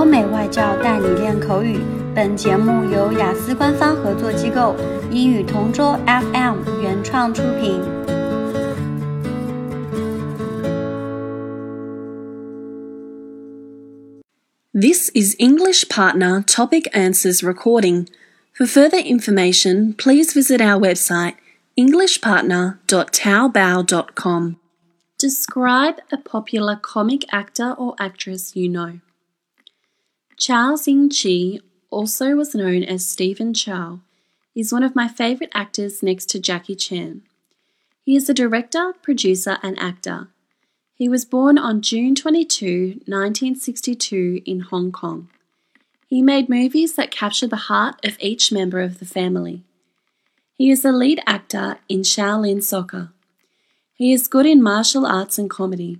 欧美外教带你练口语。本节目由雅思官方合作机构英语同桌 FM 原创出品。This is English Partner Topic Answers recording. For further information, please visit our website englishpartner.taobao.com. Describe a popular comic actor or actress you know. Chow Xing Chi, also was known as Stephen Chow, is one of my favourite actors next to Jackie Chan. He is a director, producer, and actor. He was born on June 22, 1962, in Hong Kong. He made movies that capture the heart of each member of the family. He is the lead actor in Shaolin Soccer. He is good in martial arts and comedy.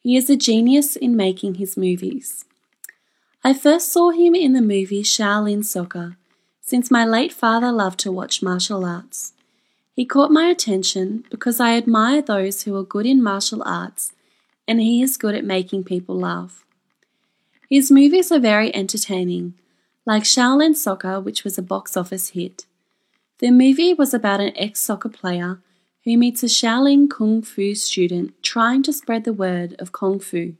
He is a genius in making his movies. I first saw him in the movie Shaolin Soccer, since my late father loved to watch martial arts. He caught my attention because I admire those who are good in martial arts, and he is good at making people laugh. His movies are very entertaining, like Shaolin Soccer, which was a box office hit. The movie was about an ex soccer player who meets a Shaolin Kung Fu student trying to spread the word of Kung Fu.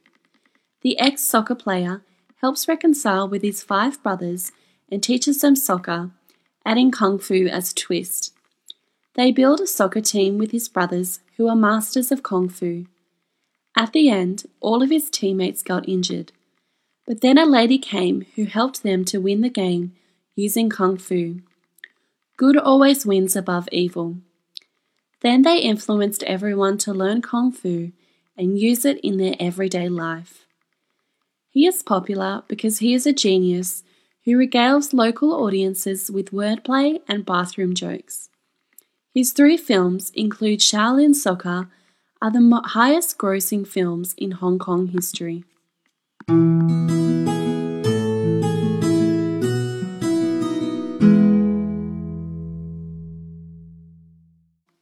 The ex soccer player helps reconcile with his five brothers and teaches them soccer, adding Kung Fu as a twist. They build a soccer team with his brothers who are masters of Kung Fu. At the end, all of his teammates got injured. But then a lady came who helped them to win the game using Kung Fu. Good always wins above evil. Then they influenced everyone to learn Kung Fu and use it in their everyday life. He is popular because he is a genius who regales local audiences with wordplay and bathroom jokes. His three films include Shaolin Soccer, are the highest grossing films in Hong Kong history.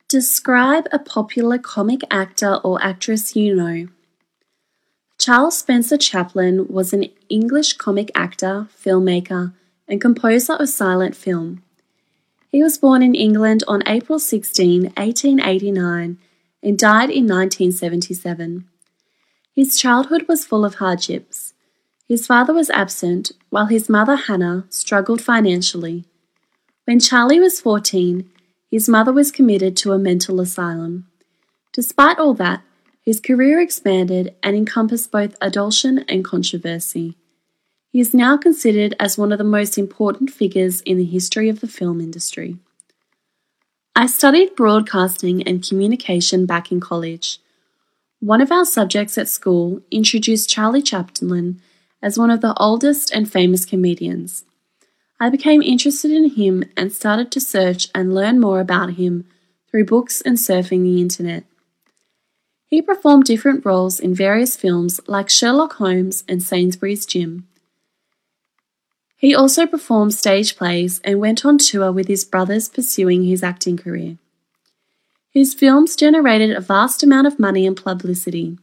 Describe a popular comic actor or actress you know. Charles Spencer Chaplin was an English comic actor, filmmaker, and composer of silent film. He was born in England on April 16, 1889, and died in 1977. His childhood was full of hardships. His father was absent, while his mother, Hannah, struggled financially. When Charlie was 14, his mother was committed to a mental asylum. Despite all that, his career expanded and encompassed both adulation and controversy. He is now considered as one of the most important figures in the history of the film industry. I studied broadcasting and communication back in college. One of our subjects at school introduced Charlie Chaplin as one of the oldest and famous comedians. I became interested in him and started to search and learn more about him through books and surfing the internet. He performed different roles in various films like Sherlock Holmes and Saintsbury's Jim. He also performed stage plays and went on tour with his brothers pursuing his acting career. His films generated a vast amount of money and publicity.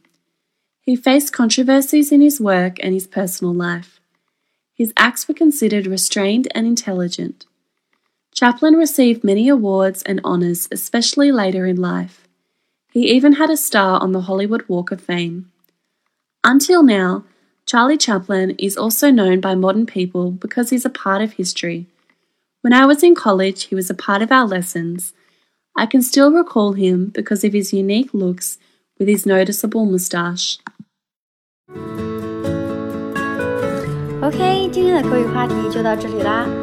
He faced controversies in his work and his personal life. His acts were considered restrained and intelligent. Chaplin received many awards and honours, especially later in life. He even had a star on the Hollywood Walk of Fame. Until now, Charlie Chaplin is also known by modern people because he's a part of history. When I was in college, he was a part of our lessons. I can still recall him because of his unique looks with his noticeable moustache. OK，今天的口语话题就到这里啦。